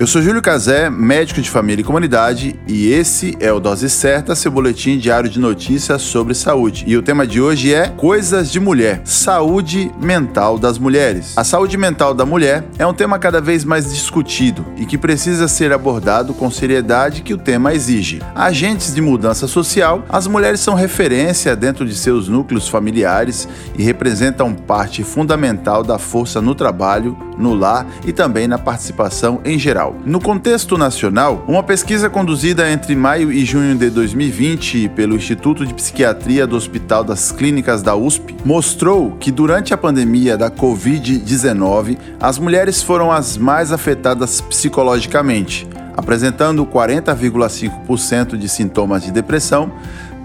eu sou Júlio Cazé, médico de família e comunidade, e esse é o Dose Certa, seu boletim diário de notícias sobre saúde. E o tema de hoje é Coisas de Mulher, saúde mental das mulheres. A saúde mental da mulher é um tema cada vez mais discutido e que precisa ser abordado com seriedade que o tema exige. Agentes de mudança social, as mulheres são referência dentro de seus núcleos familiares e representam parte fundamental da força no trabalho, no lar e também na participação em geral. No contexto nacional, uma pesquisa conduzida entre maio e junho de 2020 pelo Instituto de Psiquiatria do Hospital das Clínicas da USP mostrou que durante a pandemia da Covid-19, as mulheres foram as mais afetadas psicologicamente, apresentando 40,5% de sintomas de depressão,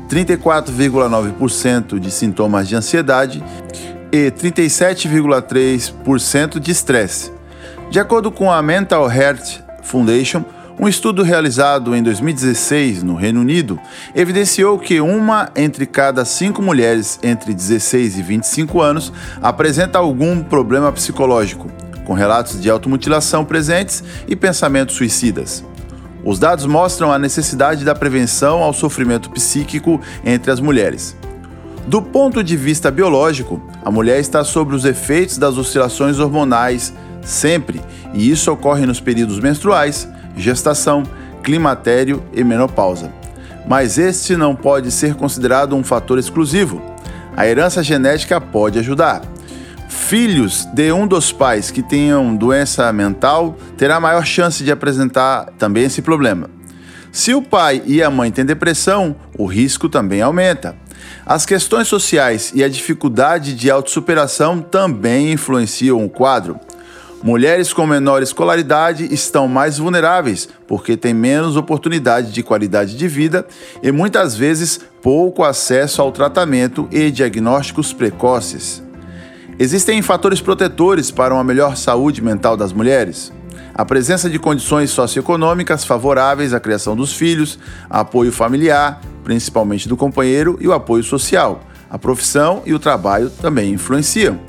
34,9% de sintomas de ansiedade e 37,3% de estresse. De acordo com a Mental Health Foundation, um estudo realizado em 2016 no Reino Unido evidenciou que uma entre cada cinco mulheres entre 16 e 25 anos apresenta algum problema psicológico, com relatos de automutilação presentes e pensamentos suicidas. Os dados mostram a necessidade da prevenção ao sofrimento psíquico entre as mulheres. Do ponto de vista biológico, a mulher está sob os efeitos das oscilações hormonais sempre, e isso ocorre nos períodos menstruais, gestação, climatério e menopausa. Mas este não pode ser considerado um fator exclusivo. A herança genética pode ajudar. Filhos de um dos pais que tenham doença mental terá maior chance de apresentar também esse problema. Se o pai e a mãe têm depressão, o risco também aumenta. As questões sociais e a dificuldade de autossuperação também influenciam o quadro. Mulheres com menor escolaridade estão mais vulneráveis porque têm menos oportunidade de qualidade de vida e muitas vezes pouco acesso ao tratamento e diagnósticos precoces. Existem fatores protetores para uma melhor saúde mental das mulheres? A presença de condições socioeconômicas favoráveis à criação dos filhos, apoio familiar, principalmente do companheiro, e o apoio social. A profissão e o trabalho também influenciam.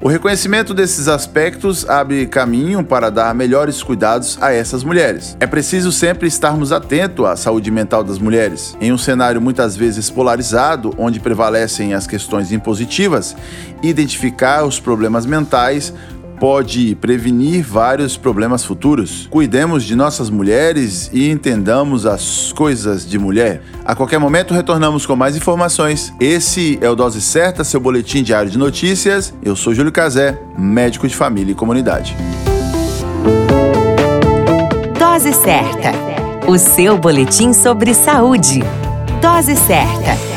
O reconhecimento desses aspectos abre caminho para dar melhores cuidados a essas mulheres. É preciso sempre estarmos atentos à saúde mental das mulheres. Em um cenário muitas vezes polarizado, onde prevalecem as questões impositivas, identificar os problemas mentais pode prevenir vários problemas futuros. Cuidemos de nossas mulheres e entendamos as coisas de mulher. A qualquer momento retornamos com mais informações. Esse é o Dose Certa, seu boletim diário de notícias. Eu sou Júlio Cazé, médico de família e comunidade. Dose Certa, o seu boletim sobre saúde. Dose Certa.